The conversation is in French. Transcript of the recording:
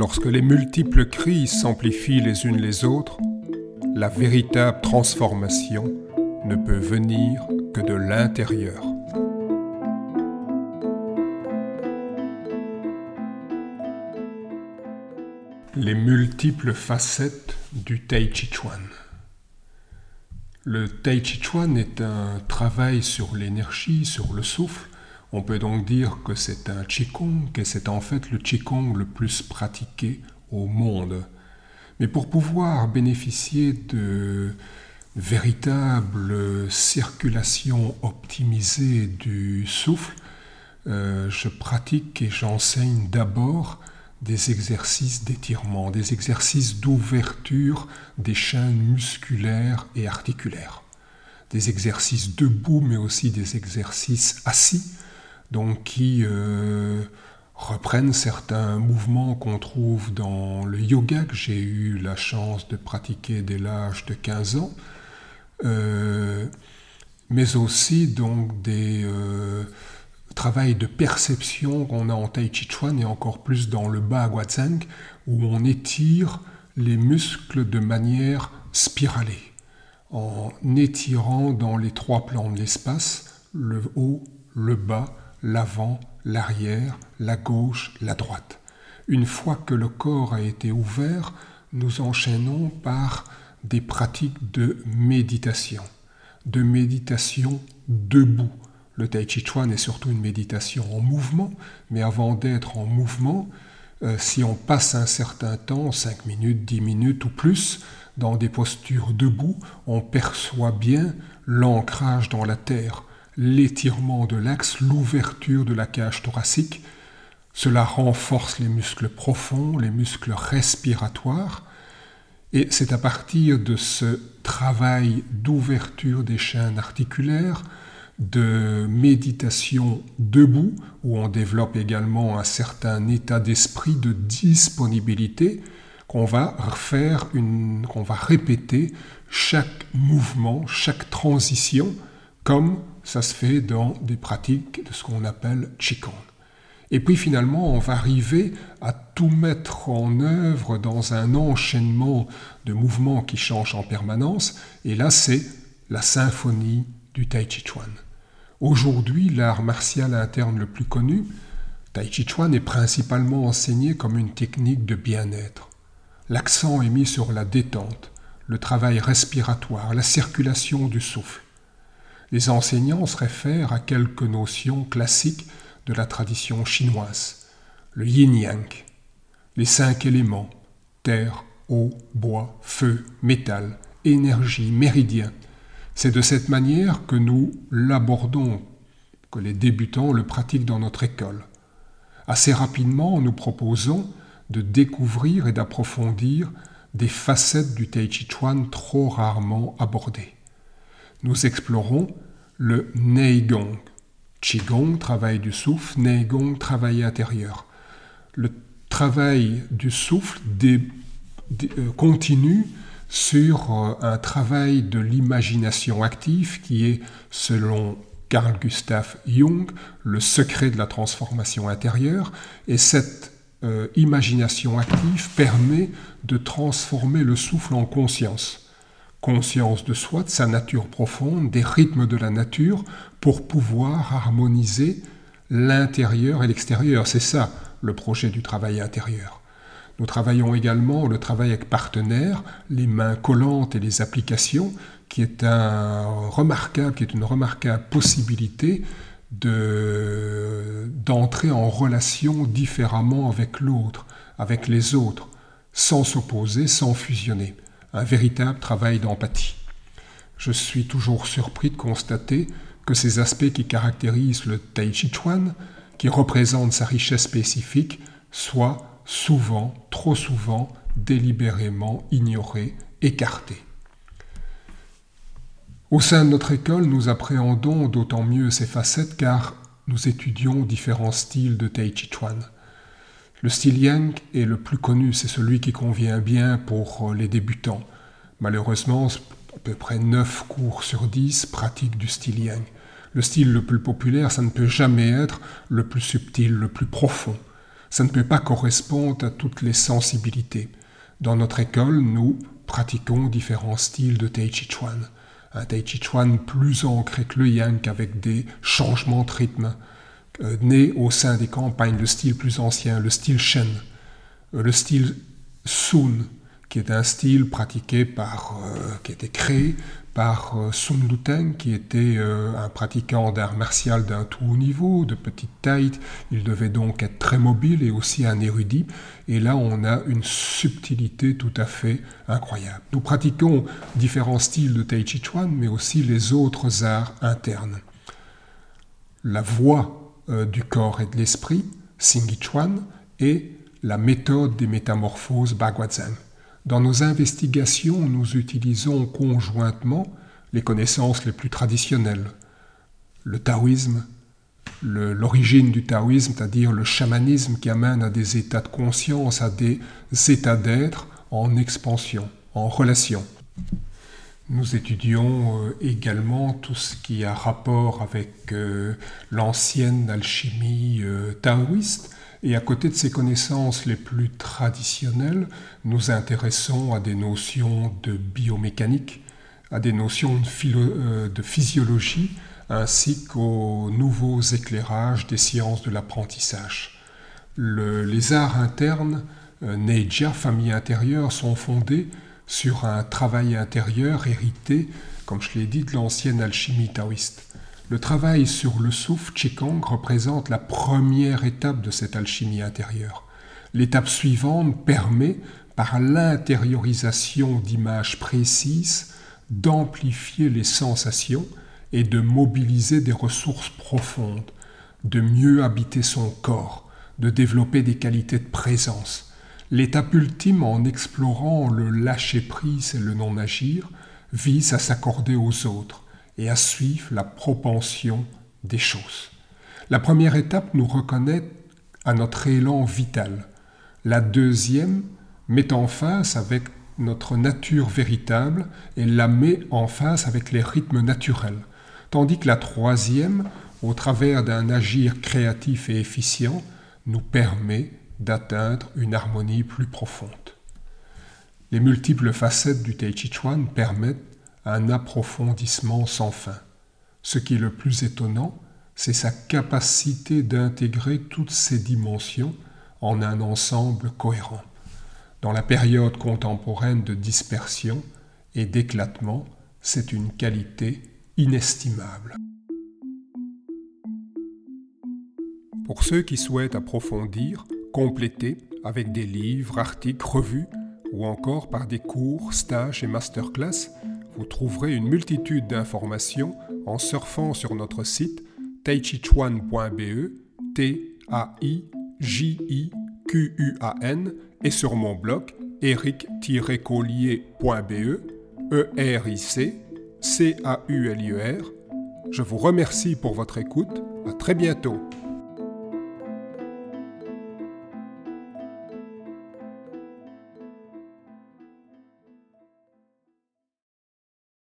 Lorsque les multiples crises s'amplifient les unes les autres, la véritable transformation ne peut venir que de l'intérieur. Les multiples facettes du Tai Chi Chuan. Le Tai Chi Chuan est un travail sur l'énergie, sur le souffle, on peut donc dire que c'est un Qigong et c'est en fait le Qigong le plus pratiqué au monde. Mais pour pouvoir bénéficier de véritable circulation optimisée du souffle, euh, je pratique et j'enseigne d'abord des exercices d'étirement, des exercices d'ouverture des chaînes musculaires et articulaires, des exercices debout mais aussi des exercices assis donc qui euh, reprennent certains mouvements qu'on trouve dans le yoga que j'ai eu la chance de pratiquer dès l'âge de 15 ans, euh, mais aussi donc des euh, travails de perception qu'on a en Tai Chi Chuan et encore plus dans le Ba Zhang où on étire les muscles de manière spiralée, en étirant dans les trois plans de l'espace, le haut, le bas l'avant, l'arrière, la gauche, la droite. Une fois que le corps a été ouvert, nous enchaînons par des pratiques de méditation, de méditation debout. Le Tai Chi Chuan est surtout une méditation en mouvement, mais avant d'être en mouvement, euh, si on passe un certain temps, 5 minutes, 10 minutes ou plus, dans des postures debout, on perçoit bien l'ancrage dans la terre, l'étirement de l'axe, l'ouverture de la cage thoracique. Cela renforce les muscles profonds, les muscles respiratoires. Et c'est à partir de ce travail d'ouverture des chaînes articulaires, de méditation debout, où on développe également un certain état d'esprit de disponibilité, qu'on va faire une, qu'on va répéter chaque mouvement, chaque transition, comme ça se fait dans des pratiques de ce qu'on appelle Qigong. Et puis finalement, on va arriver à tout mettre en œuvre dans un enchaînement de mouvements qui changent en permanence. Et là, c'est la symphonie du Tai Chi Chuan. Aujourd'hui, l'art martial interne le plus connu, Tai Chi Chuan est principalement enseigné comme une technique de bien-être. L'accent est mis sur la détente, le travail respiratoire, la circulation du souffle les enseignants se réfèrent à quelques notions classiques de la tradition chinoise. Le yin-yang, les cinq éléments, terre, eau, bois, feu, métal, énergie, méridien. C'est de cette manière que nous l'abordons, que les débutants le pratiquent dans notre école. Assez rapidement, nous proposons de découvrir et d'approfondir des facettes du Tai Chi Chuan trop rarement abordées nous explorons le Neigong. Qigong, travail du souffle, Neigong, travail intérieur. Le travail du souffle euh, continue sur euh, un travail de l'imagination active qui est, selon Carl Gustav Jung, le secret de la transformation intérieure. Et cette euh, imagination active permet de transformer le souffle en conscience conscience de soi, de sa nature profonde, des rythmes de la nature, pour pouvoir harmoniser l'intérieur et l'extérieur. C'est ça le projet du travail intérieur. Nous travaillons également le travail avec partenaires, les mains collantes et les applications, qui est, un remarquable, qui est une remarquable possibilité d'entrer en relation différemment avec l'autre, avec les autres, sans s'opposer, sans fusionner un véritable travail d'empathie. Je suis toujours surpris de constater que ces aspects qui caractérisent le Tai Chi Chuan, qui représentent sa richesse spécifique, soient souvent, trop souvent, délibérément ignorés, écartés. Au sein de notre école, nous appréhendons d'autant mieux ces facettes car nous étudions différents styles de Tai Chi Chuan. Le style Yang est le plus connu, c'est celui qui convient bien pour euh, les débutants. Malheureusement, à peu près 9 cours sur 10 pratiquent du style Yang. Le style le plus populaire, ça ne peut jamais être le plus subtil, le plus profond. Ça ne peut pas correspondre à toutes les sensibilités. Dans notre école, nous pratiquons différents styles de Tai Chi Chuan. Un Tai Chi Chuan plus ancré que le Yang avec des changements de rythme, euh, né au sein des campagnes, le style plus ancien, le style Shen, euh, le style Sun, qui est un style pratiqué par, euh, qui a été créé par Sun Luteng, qui était un pratiquant d'art martial d'un tout haut niveau, de petite taille. Il devait donc être très mobile et aussi un érudit. Et là, on a une subtilité tout à fait incroyable. Nous pratiquons différents styles de Tai Chi Chuan, mais aussi les autres arts internes. La voix du corps et de l'esprit, Singi Chuan, et la méthode des métamorphoses Bagwazang. Dans nos investigations, nous utilisons conjointement les connaissances les plus traditionnelles. Le taoïsme, l'origine du taoïsme, c'est-à-dire le chamanisme qui amène à des états de conscience, à des états d'être en expansion, en relation. Nous étudions euh, également tout ce qui a rapport avec euh, l'ancienne alchimie euh, taoïste, et à côté de ces connaissances les plus traditionnelles, nous intéressons à des notions de biomécanique, à des notions de, physiologie, ainsi qu'aux nouveaux éclairages des sciences de l'apprentissage. les arts internes, euh, famille intérieure, sont fondés sur un travail intérieur hérité, comme je l'ai dit, de l'ancienne alchimie taoïste. Le travail sur le souffle Qigong représente la première étape de cette alchimie intérieure. L'étape suivante permet, par l'intériorisation d'images précises, d'amplifier les sensations et de mobiliser des ressources profondes, de mieux habiter son corps, de développer des qualités de présence. L'étape ultime en explorant le lâcher-prise et le non-agir vise à s'accorder aux autres, et à suivre la propension des choses. La première étape nous reconnaît à notre élan vital. La deuxième met en face avec notre nature véritable et la met en face avec les rythmes naturels. Tandis que la troisième, au travers d'un agir créatif et efficient, nous permet d'atteindre une harmonie plus profonde. Les multiples facettes du Tai Chi Chuan permettent un approfondissement sans fin. Ce qui est le plus étonnant, c'est sa capacité d'intégrer toutes ces dimensions en un ensemble cohérent. Dans la période contemporaine de dispersion et d'éclatement, c'est une qualité inestimable. Pour ceux qui souhaitent approfondir, compléter avec des livres, articles, revues ou encore par des cours, stages et masterclass, vous trouverez une multitude d'informations en surfant sur notre site taichichuan.be, T-A-I-J-I-Q-U-A-N, et sur mon blog eric-collier.be, E-R-I-C, C-A-U-L-I-E-R. Je vous remercie pour votre écoute. À très bientôt.